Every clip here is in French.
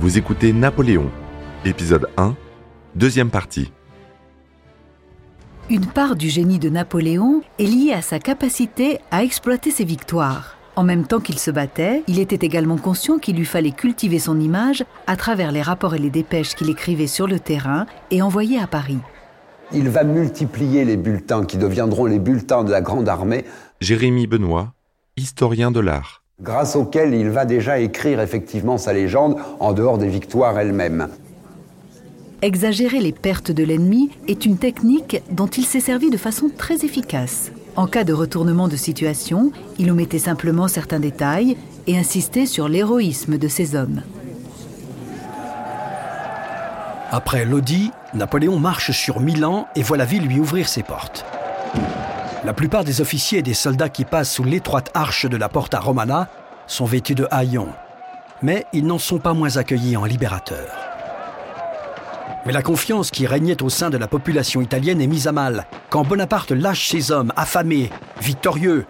Vous écoutez Napoléon, épisode 1, deuxième partie. Une part du génie de Napoléon est liée à sa capacité à exploiter ses victoires. En même temps qu'il se battait, il était également conscient qu'il lui fallait cultiver son image à travers les rapports et les dépêches qu'il écrivait sur le terrain et envoyait à Paris. Il va multiplier les bulletins qui deviendront les bulletins de la Grande Armée. Jérémy Benoît, historien de l'art. Grâce auquel il va déjà écrire effectivement sa légende en dehors des victoires elles-mêmes. Exagérer les pertes de l'ennemi est une technique dont il s'est servi de façon très efficace. En cas de retournement de situation, il omettait simplement certains détails et insistait sur l'héroïsme de ses hommes. Après Lodi, Napoléon marche sur Milan et voit la ville lui ouvrir ses portes. La plupart des officiers et des soldats qui passent sous l'étroite arche de la Porta Romana sont vêtus de haillons, mais ils n'en sont pas moins accueillis en libérateurs. Mais la confiance qui régnait au sein de la population italienne est mise à mal quand Bonaparte lâche ses hommes affamés, victorieux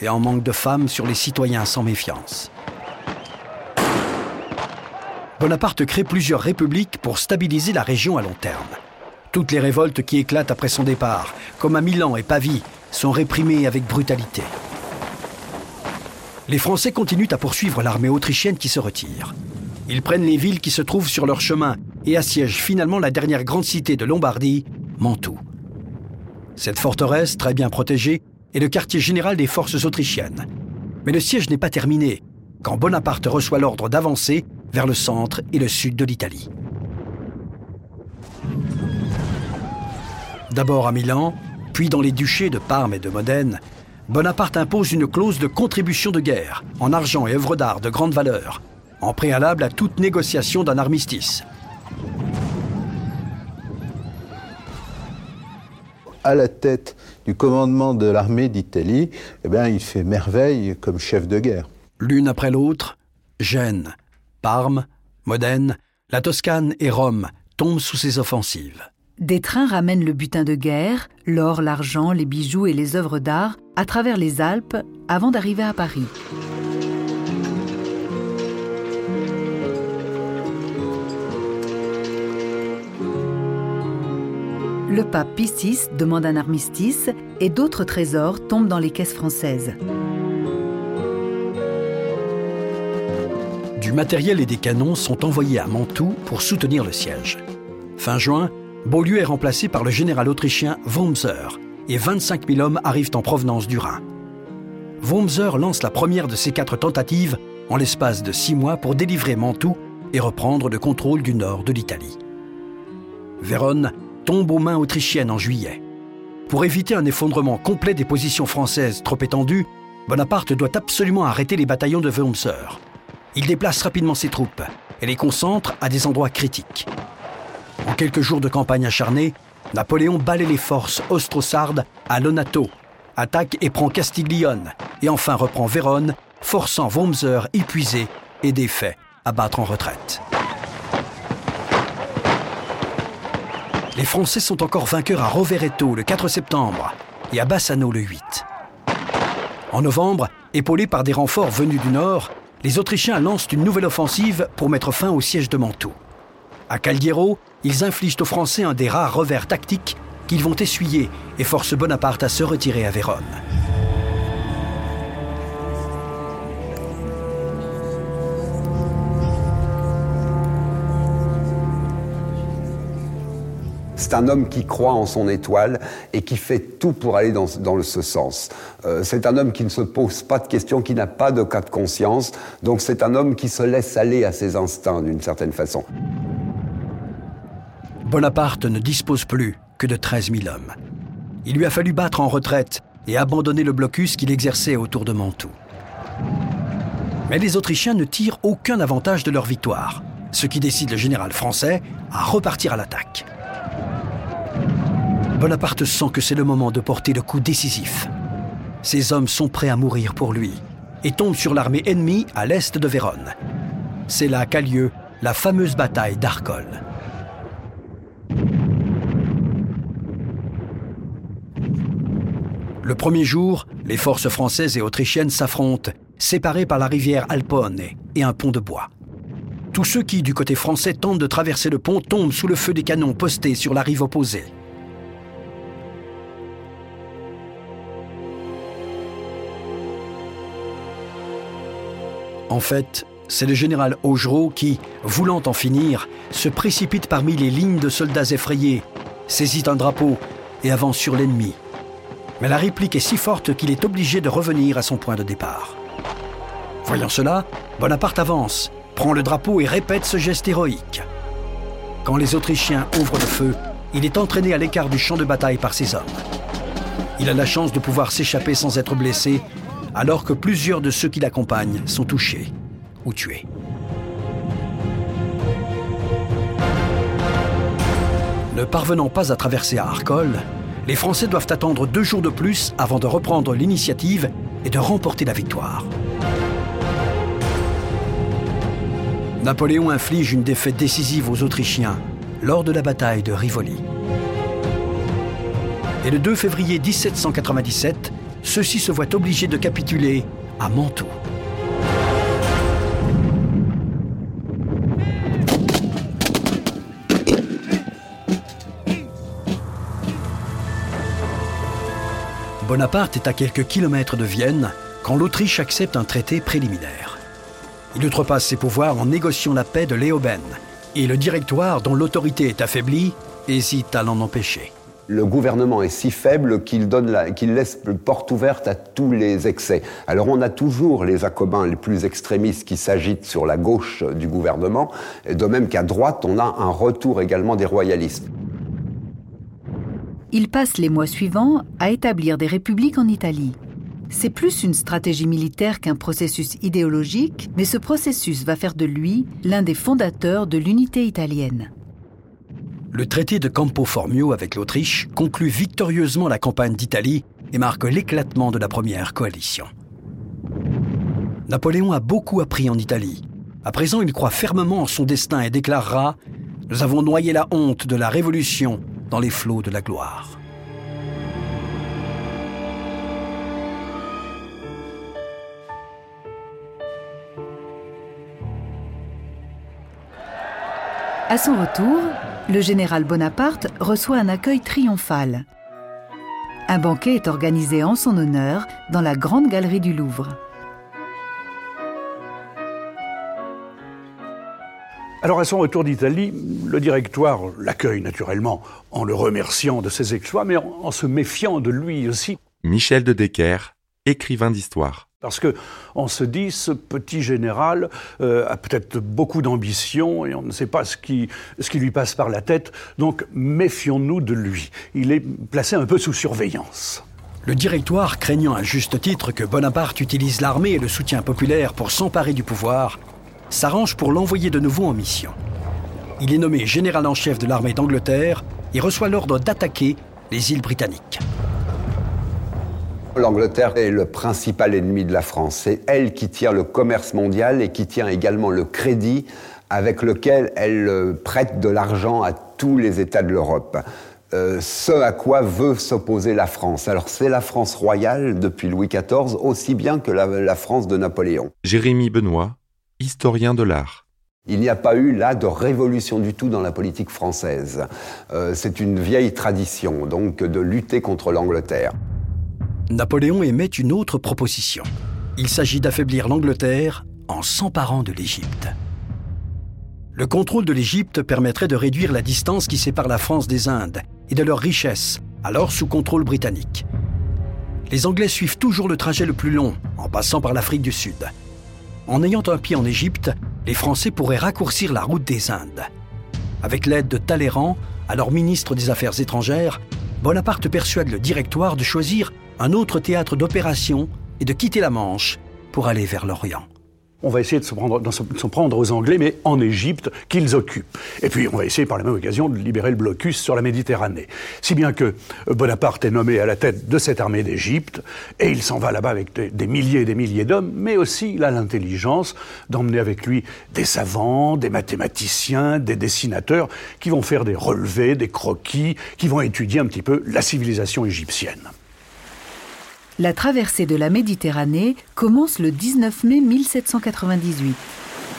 et en manque de femmes sur les citoyens sans méfiance. Bonaparte crée plusieurs républiques pour stabiliser la région à long terme. Toutes les révoltes qui éclatent après son départ, comme à Milan et Pavie, sont réprimées avec brutalité. Les Français continuent à poursuivre l'armée autrichienne qui se retire. Ils prennent les villes qui se trouvent sur leur chemin et assiègent finalement la dernière grande cité de Lombardie, Mantoue. Cette forteresse, très bien protégée, est le quartier général des forces autrichiennes. Mais le siège n'est pas terminé quand Bonaparte reçoit l'ordre d'avancer vers le centre et le sud de l'Italie. D'abord à Milan, puis dans les duchés de Parme et de Modène, Bonaparte impose une clause de contribution de guerre, en argent et œuvres d'art de grande valeur, en préalable à toute négociation d'un armistice. à la tête du commandement de l'armée d'Italie, eh bien, il fait merveille comme chef de guerre. L'une après l'autre, Gênes, Parme, Modène, la Toscane et Rome tombent sous ses offensives. Des trains ramènent le butin de guerre, l'or, l'argent, les bijoux et les œuvres d'art à travers les Alpes avant d'arriver à Paris. Le pape Pie demande un armistice et d'autres trésors tombent dans les caisses françaises. Du matériel et des canons sont envoyés à Mantoue pour soutenir le siège. Fin juin, Beaulieu est remplacé par le général autrichien Wurmser et 25 000 hommes arrivent en provenance du Rhin. Wurmser lance la première de ces quatre tentatives en l'espace de six mois pour délivrer Mantoue et reprendre le contrôle du nord de l'Italie. Vérone tombe aux mains autrichiennes en juillet. Pour éviter un effondrement complet des positions françaises trop étendues, Bonaparte doit absolument arrêter les bataillons de Wurmser. Il déplace rapidement ses troupes et les concentre à des endroits critiques. Quelques jours de campagne acharnée, Napoléon balaie les forces austro-sardes à Lonato, attaque et prend Castiglione, et enfin reprend Vérone, forçant Wurmser épuisé et défait à battre en retraite. Les Français sont encore vainqueurs à Rovereto le 4 septembre et à Bassano le 8. En novembre, épaulés par des renforts venus du nord, les Autrichiens lancent une nouvelle offensive pour mettre fin au siège de Mantoue. À Caldiero, ils infligent aux Français un des rares revers tactiques qu'ils vont essuyer et forcent Bonaparte à se retirer à Vérone. C'est un homme qui croit en son étoile et qui fait tout pour aller dans, dans ce sens. Euh, c'est un homme qui ne se pose pas de questions, qui n'a pas de cas de conscience. Donc c'est un homme qui se laisse aller à ses instincts d'une certaine façon. Bonaparte ne dispose plus que de 13 000 hommes. Il lui a fallu battre en retraite et abandonner le blocus qu'il exerçait autour de Mantoue. Mais les Autrichiens ne tirent aucun avantage de leur victoire, ce qui décide le général français à repartir à l'attaque. Bonaparte sent que c'est le moment de porter le coup décisif. Ses hommes sont prêts à mourir pour lui et tombent sur l'armée ennemie à l'est de Vérone. C'est là qu'a lieu la fameuse bataille d'Arcole. Le premier jour, les forces françaises et autrichiennes s'affrontent, séparées par la rivière Alpone et un pont de bois. tous ceux qui, du côté français, tentent de traverser le pont tombent sous le feu des canons postés sur la rive opposée. En fait, c'est le général Augereau qui, voulant en finir, se précipite parmi les lignes de soldats effrayés, saisit un drapeau et avance sur l'ennemi. Mais la réplique est si forte qu'il est obligé de revenir à son point de départ. Voyant cela, Bonaparte avance, prend le drapeau et répète ce geste héroïque. Quand les Autrichiens ouvrent le feu, il est entraîné à l'écart du champ de bataille par ses hommes. Il a la chance de pouvoir s'échapper sans être blessé, alors que plusieurs de ceux qui l'accompagnent sont touchés ou tués. Ne parvenant pas à traverser à Arcole, les Français doivent attendre deux jours de plus avant de reprendre l'initiative et de remporter la victoire. Napoléon inflige une défaite décisive aux Autrichiens lors de la bataille de Rivoli. Et le 2 février 1797, ceux-ci se voient obligés de capituler à Mantoue. Bonaparte est à quelques kilomètres de Vienne quand l'Autriche accepte un traité préliminaire. Il outrepasse ses pouvoirs en négociant la paix de Léoben, et le directoire, dont l'autorité est affaiblie, hésite à l'en empêcher. Le gouvernement est si faible qu'il qu'il laisse porte ouverte à tous les excès. Alors on a toujours les Jacobins les plus extrémistes qui s'agitent sur la gauche du gouvernement, de même qu'à droite, on a un retour également des royalistes. Il passe les mois suivants à établir des républiques en Italie. C'est plus une stratégie militaire qu'un processus idéologique, mais ce processus va faire de lui l'un des fondateurs de l'unité italienne. Le traité de Campo Formio avec l'Autriche conclut victorieusement la campagne d'Italie et marque l'éclatement de la première coalition. Napoléon a beaucoup appris en Italie. À présent, il croit fermement en son destin et déclarera ⁇ Nous avons noyé la honte de la Révolution dans les flots de la gloire. À son retour, le général Bonaparte reçoit un accueil triomphal. Un banquet est organisé en son honneur dans la grande galerie du Louvre. Alors à son retour d'Italie, le directoire l'accueille naturellement en le remerciant de ses exploits, mais en, se méfiant de lui aussi. Michel de Decker, écrivain d'histoire. Parce que on se dit, ce petit général euh, a peut-être beaucoup d'ambition et on ne sait pas ce qui, ce qui lui passe par la tête. Donc méfions-nous de lui. Il est placé un peu sous surveillance. Le directoire, craignant à juste titre que Bonaparte utilise l'armée et le soutien populaire pour s'emparer du pouvoir, s'arrange pour l'envoyer de nouveau en mission. Il est nommé général en chef de l'armée d'Angleterre et reçoit l'ordre d'attaquer les îles britanniques. L'Angleterre est le principal ennemi de la France. C'est elle qui tient le commerce mondial et qui tient également le crédit avec lequel elle euh, prête de l'argent à tous les États de l'Europe. Euh, ce à quoi veut s'opposer la France. Alors c'est la France royale depuis Louis XIV aussi bien que la, la France de Napoléon. Jérémy Benoît, historien de l'art. Il n'y a pas eu là de révolution du tout dans la politique française. Euh, c'est une vieille tradition, donc, de lutter contre l'Angleterre. Napoléon émet une autre proposition. Il s'agit d'affaiblir l'Angleterre en s'emparant de l'Égypte. Le contrôle de l'Égypte permettrait de réduire la distance qui sépare la France des Indes et de leurs richesses, alors sous contrôle britannique. Les Anglais suivent toujours le trajet le plus long, en passant par l'Afrique du Sud. En ayant un pied en Égypte, les Français pourraient raccourcir la route des Indes. Avec l'aide de Talleyrand, alors ministre des Affaires étrangères, Bonaparte persuade le directoire de choisir un autre théâtre d'opération et de quitter la Manche pour aller vers l'Orient on va essayer de s'en prendre, aux Anglais, mais en Égypte, qu'ils occupent. Et puis, on va essayer par la même occasion de libérer le blocus sur la Méditerranée. Si bien que Bonaparte est nommé à la tête de cette armée d'Égypte, et il s'en va là-bas avec des, milliers et des milliers d'hommes, mais aussi il a l'intelligence d'emmener avec lui des savants, des mathématiciens, des dessinateurs, qui vont faire des relevés, des croquis, qui vont étudier un petit peu la civilisation égyptienne. La traversée de la Méditerranée commence le 19 mai 1798.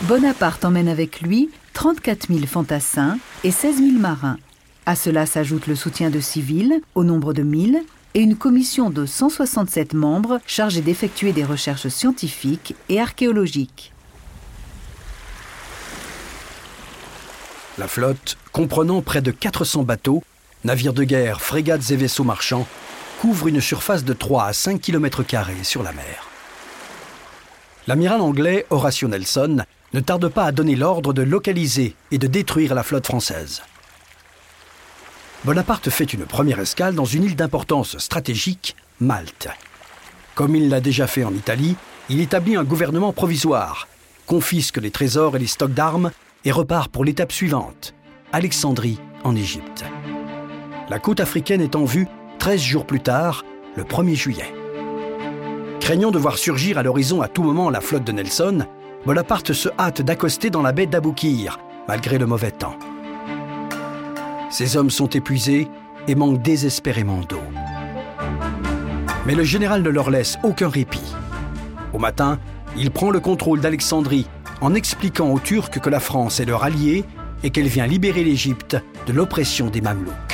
Bonaparte emmène avec lui 34 000 fantassins et 16 000 marins. À cela s'ajoute le soutien de civils, au nombre de 1000, et une commission de 167 membres chargée d'effectuer des recherches scientifiques et archéologiques. La flotte, comprenant près de 400 bateaux, navires de guerre, frégates et vaisseaux marchands, couvre une surface de 3 à 5 km sur la mer. L'amiral anglais Horatio Nelson ne tarde pas à donner l'ordre de localiser et de détruire la flotte française. Bonaparte fait une première escale dans une île d'importance stratégique, Malte. Comme il l'a déjà fait en Italie, il établit un gouvernement provisoire, confisque les trésors et les stocks d'armes et repart pour l'étape suivante, Alexandrie en Égypte. La côte africaine est en vue 13 jours plus tard, le 1er juillet. Craignant de voir surgir à l'horizon à tout moment la flotte de Nelson, Bonaparte se hâte d'accoster dans la baie d'Aboukir, malgré le mauvais temps. Ces hommes sont épuisés et manquent désespérément d'eau. Mais le général ne leur laisse aucun répit. Au matin, il prend le contrôle d'Alexandrie en expliquant aux Turcs que la France est leur alliée et qu'elle vient libérer l'Égypte de l'oppression des Mamelouks.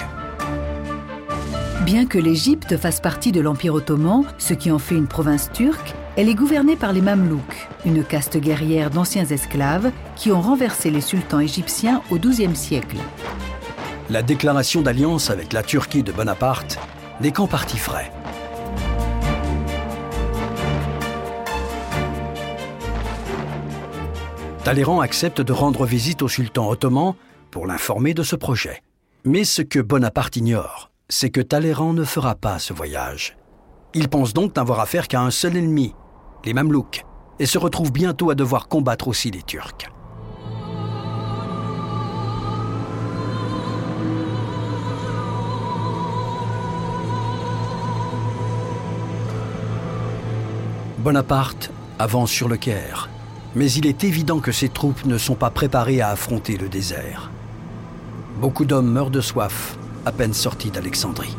Bien que l'Égypte fasse partie de l'Empire ottoman, ce qui en fait une province turque, elle est gouvernée par les Mamelouks, une caste guerrière d'anciens esclaves qui ont renversé les sultans égyptiens au XIIe siècle la déclaration d'alliance avec la Turquie de Bonaparte n'est qu'en partie frais. Talleyrand accepte de rendre visite au sultan ottoman pour l'informer de ce projet. Mais ce que Bonaparte ignore, c'est que Talleyrand ne fera pas ce voyage. Il pense donc n'avoir affaire qu'à un seul ennemi, les Mamelouks, et se retrouve bientôt à devoir combattre aussi les Turcs. Bonaparte avance sur le Caire, mais il est évident que ses troupes ne sont pas préparées à affronter le désert. Beaucoup d'hommes meurent de soif à peine sortis d'Alexandrie.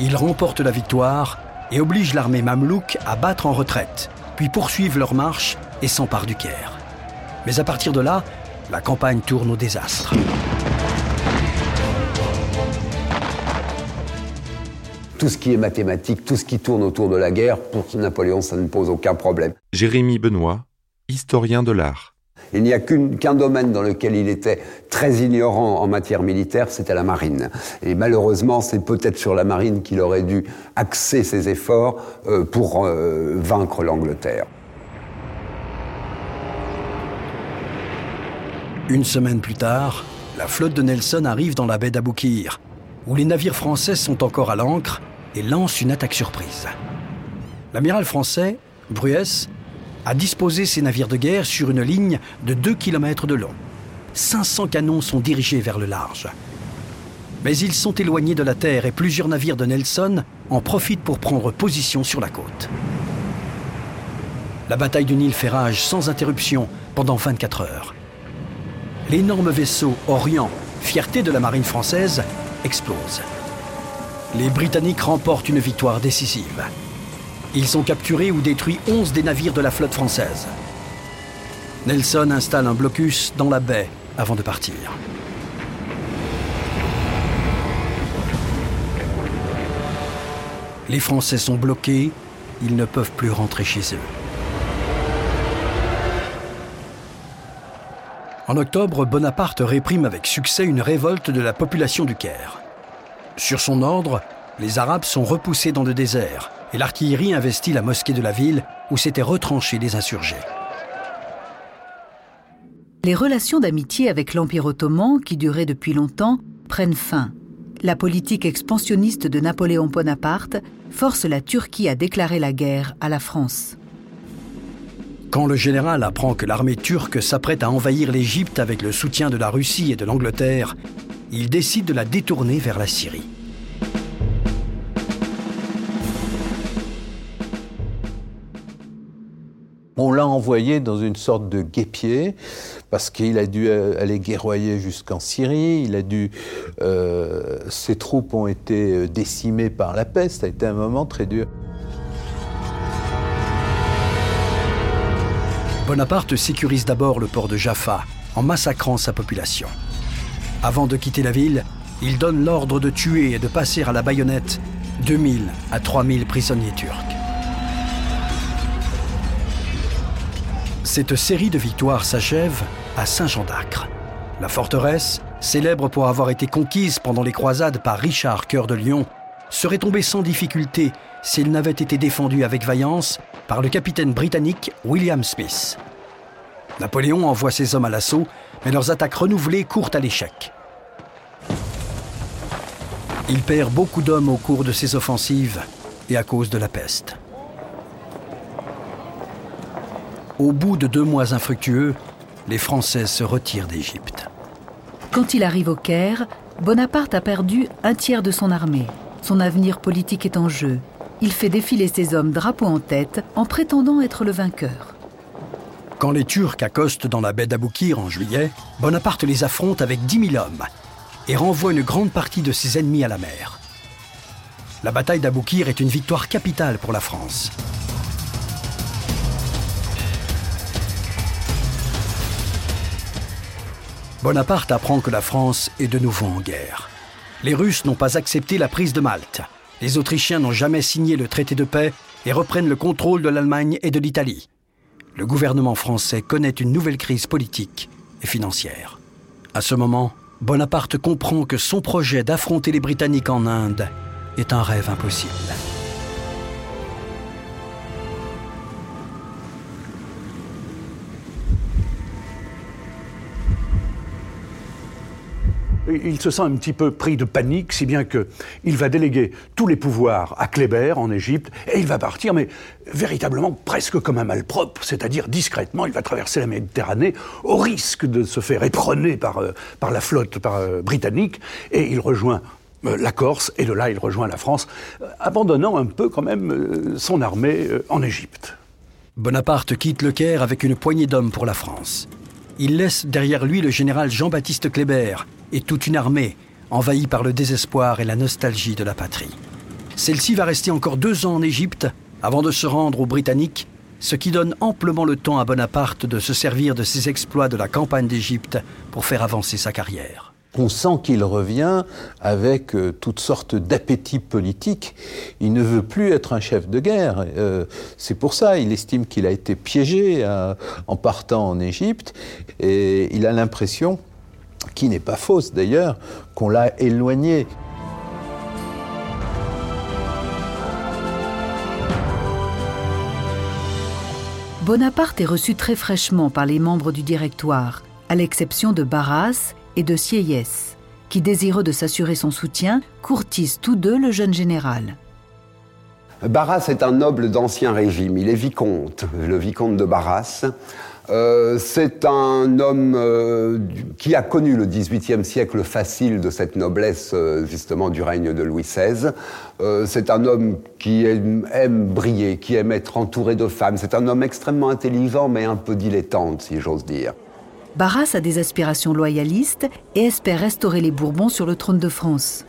Ils remportent la victoire et obligent l'armée mamelouk à battre en retraite, puis poursuivent leur marche et s'emparent du Caire. Mais à partir de là, la campagne tourne au désastre. Tout ce qui est mathématique, tout ce qui tourne autour de la guerre, pour Napoléon, ça ne pose aucun problème. Jérémy Benoît, historien de l'art. Il n'y a qu'un domaine dans lequel il était très ignorant en matière militaire, c'était la marine. Et malheureusement, c'est peut-être sur la marine qu'il aurait dû axer ses efforts euh, pour euh, vaincre l'Angleterre. Une semaine plus tard, la flotte de Nelson arrive dans la baie d'Aboukir, où les navires français sont encore à l'ancre et lancent une attaque surprise. L'amiral français, Bruès, a disposé ses navires de guerre sur une ligne de 2 km de long. 500 canons sont dirigés vers le large. Mais ils sont éloignés de la terre et plusieurs navires de Nelson en profitent pour prendre position sur la côte. La bataille du Nil fait rage sans interruption pendant 24 heures l'énorme vaisseau Orient, fierté de la marine française, Les Britanniques remportent une victoire décisive. Ils ont capturé ou détruit 11 des navires de la flotte française. Nelson installe un blocus dans la baie avant de partir. Les Français sont bloqués, ils ne peuvent plus rentrer chez eux. En octobre, Bonaparte réprime avec succès une révolte de la population du Caire. Sur son ordre, les Arabes sont repoussés dans le désert et l'artillerie investit la mosquée de la ville où s'étaient retranchés les insurgés. Les relations d'amitié avec l'Empire ottoman, qui duraient depuis longtemps, prennent fin. La politique expansionniste de Napoléon Bonaparte force la Turquie à déclarer la guerre à la France. Quand le général apprend que l'armée turque s'apprête à envahir l'Égypte avec le soutien de la Russie et de l'Angleterre, il décide de la détourner vers la Syrie. On l'a envoyé dans une sorte de guépier parce qu'il a dû aller guerroyer jusqu'en Syrie, il euh, ses troupes ont été décimées par la peste, ça a été un moment très dur. Bonaparte sécurise d'abord le port de Jaffa en massacrant sa population. Avant de quitter la ville, il donne l'ordre de tuer et de passer à la baïonnette 2000 à 3000 prisonniers turcs. Cette série de victoires s'achève à Saint-Jean d'Acre. La forteresse, célèbre pour avoir été conquise pendant les croisades par Richard Cœur de Lion, serait tombée sans difficulté s'il n'avait été défendue avec vaillance par le capitaine britannique William Smith. Napoléon envoie ses hommes à l'assaut, mais leurs attaques renouvelées courent à l'échec. Il perd beaucoup d'hommes au cours de ses offensives et à cause de la peste. Au bout de deux mois infructueux, les Français se retirent d'Égypte. Quand il arrive au Caire, Bonaparte a perdu un tiers de son armée. Son avenir politique est en jeu. Il fait défiler ses hommes drapeau en tête en prétendant être le vainqueur. Quand les Turcs accostent dans la baie d'Aboukir en juillet, Bonaparte les affronte avec 10 000 hommes et renvoie une grande partie de ses ennemis à la mer. La bataille d'Aboukir est une victoire capitale pour la France. Bonaparte apprend que la France est de nouveau en guerre. Les Russes n'ont pas accepté la prise de Malte. Les Autrichiens n'ont jamais signé le traité de paix et reprennent le contrôle de l'Allemagne et de l'Italie le gouvernement français connaît une nouvelle crise politique et financière. À ce moment, Bonaparte comprend que son projet d'affronter les Britanniques en Inde est un rêve impossible. Il se sent un petit peu pris de panique, si bien qu'il va déléguer tous les pouvoirs à Kléber en Égypte, et il va partir, mais véritablement presque comme un malpropre, c'est-à-dire discrètement, il va traverser la Méditerranée au risque de se faire éperonner par, euh, par la flotte euh, britannique, et il rejoint euh, la Corse, et de là il rejoint la France, abandonnant un peu quand même son armée en Égypte. Bonaparte quitte le Caire avec une poignée d'hommes pour la France. Il laisse derrière lui le général Jean-Baptiste Kléber, et toute une armée envahie par le désespoir et la nostalgie de la patrie. Celle-ci va rester encore deux ans en Égypte avant de se rendre aux Britanniques, ce qui donne amplement le temps à Bonaparte de se servir de ses exploits de la campagne d'Égypte pour faire avancer sa carrière. On sent qu'il revient avec euh, toutes sortes d'appétits politiques. Il ne veut plus être un chef de guerre. Euh, c'est pour ça, il estime qu'il a été piégé euh, en partant en Égypte et il a l'impression qui n'est pas fausse d'ailleurs, qu'on l'a éloigné. Bonaparte est reçu très fraîchement par les membres du directoire, à l'exception de Barras et de Sieyès, qui, désireux de s'assurer son soutien, courtisent tous deux le jeune général. Barras est un noble d'ancien régime, il est vicomte, le vicomte de Barras. Euh, c'est un homme euh, qui a connu le XVIIIe siècle facile de cette noblesse euh, justement du règne de Louis XVI. c'est un homme qui aime, aime, briller, qui aime être entouré de femmes. C'est un homme extrêmement intelligent mais un peu dilettante, si j'ose dire. Barras a des aspirations loyalistes et espère restaurer les Bourbons sur le trône de France.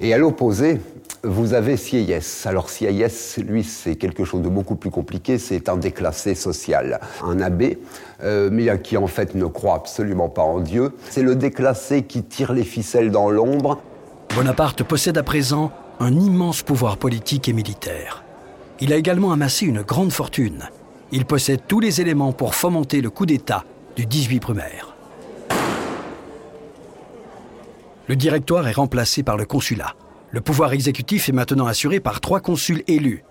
Et à l'opposé, vous avez Sieyès. Alors Sieyès, lui, c'est quelque chose de beaucoup plus compliqué. C'est un déclassé social, un abbé, euh, mais qui en fait ne croit absolument pas en Dieu. C'est le déclassé qui tire les ficelles dans l'ombre. Bonaparte possède à présent un immense pouvoir politique et militaire. Il a également amassé une grande fortune. Il possède tous les éléments pour fomenter le coup d'État du 18 Brumaire. Le directoire est remplacé par le consulat. Le pouvoir exécutif est maintenant assuré par trois consuls élus.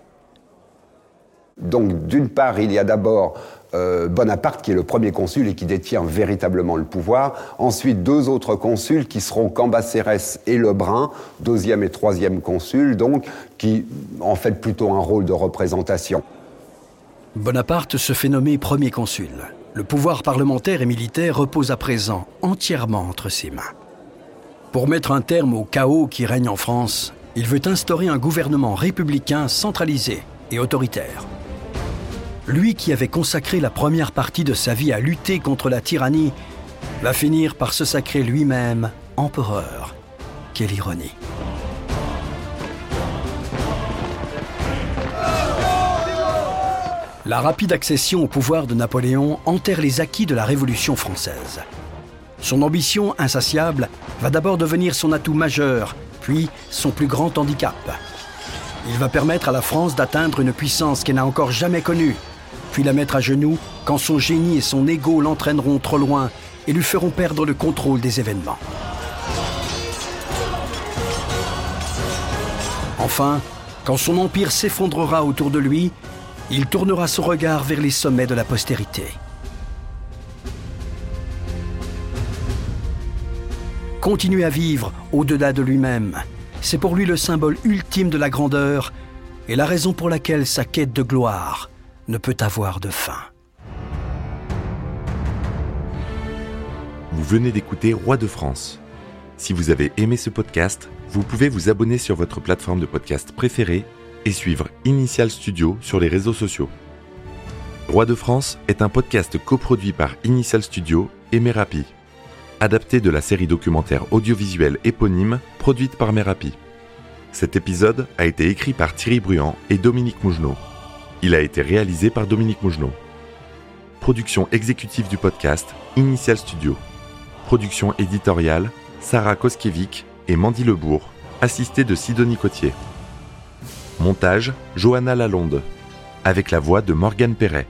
Donc d'une part, il y a d'abord euh, Bonaparte qui est le premier consul et qui détient véritablement le pouvoir. Ensuite, deux autres consuls qui seront Cambacérès et Lebrun, deuxième et troisième consul, donc qui en fait plutôt un rôle de représentation. Bonaparte se fait nommer premier consul. Le pouvoir parlementaire et militaire repose à présent entièrement entre ses mains. Pour mettre un terme au chaos qui règne en France, il veut instaurer un gouvernement républicain centralisé et autoritaire. Lui qui avait consacré la première partie de sa vie à lutter contre la tyrannie, va finir par se sacrer lui-même empereur. Quelle ironie. La rapide accession au pouvoir de Napoléon enterre les acquis de la Révolution française. Son ambition insatiable va d'abord devenir son atout majeur, puis son plus grand handicap. Il va permettre à la France d'atteindre une puissance qu'elle n'a encore jamais connue, puis la mettre à genoux quand son génie et son ego l'entraîneront trop loin et lui feront perdre le contrôle des événements. Enfin, quand son empire s'effondrera autour de lui, il tournera son regard vers les sommets de la postérité. Continuer à vivre au-delà de lui-même, c'est pour lui le symbole ultime de la grandeur et la raison pour laquelle sa quête de gloire ne peut avoir de fin. Vous venez d'écouter Roi de France. Si vous avez aimé ce podcast, vous pouvez vous abonner sur votre plateforme de podcast préférée et suivre Initial Studio sur les réseaux sociaux. Roi de France est un podcast coproduit par Initial Studio et Merapi, adapté de la série documentaire audiovisuelle éponyme produite par Merapi. Cet épisode a été écrit par Thierry Bruand et Dominique Mougenot. Il a été réalisé par Dominique Mougenot. Production exécutive du podcast Initial Studio. Production éditoriale Sarah Koskiewicz et Mandy Lebourg, assistée de Sidonie Cotier. Montage Johanna Lalonde, avec la voix de Morgane Perret.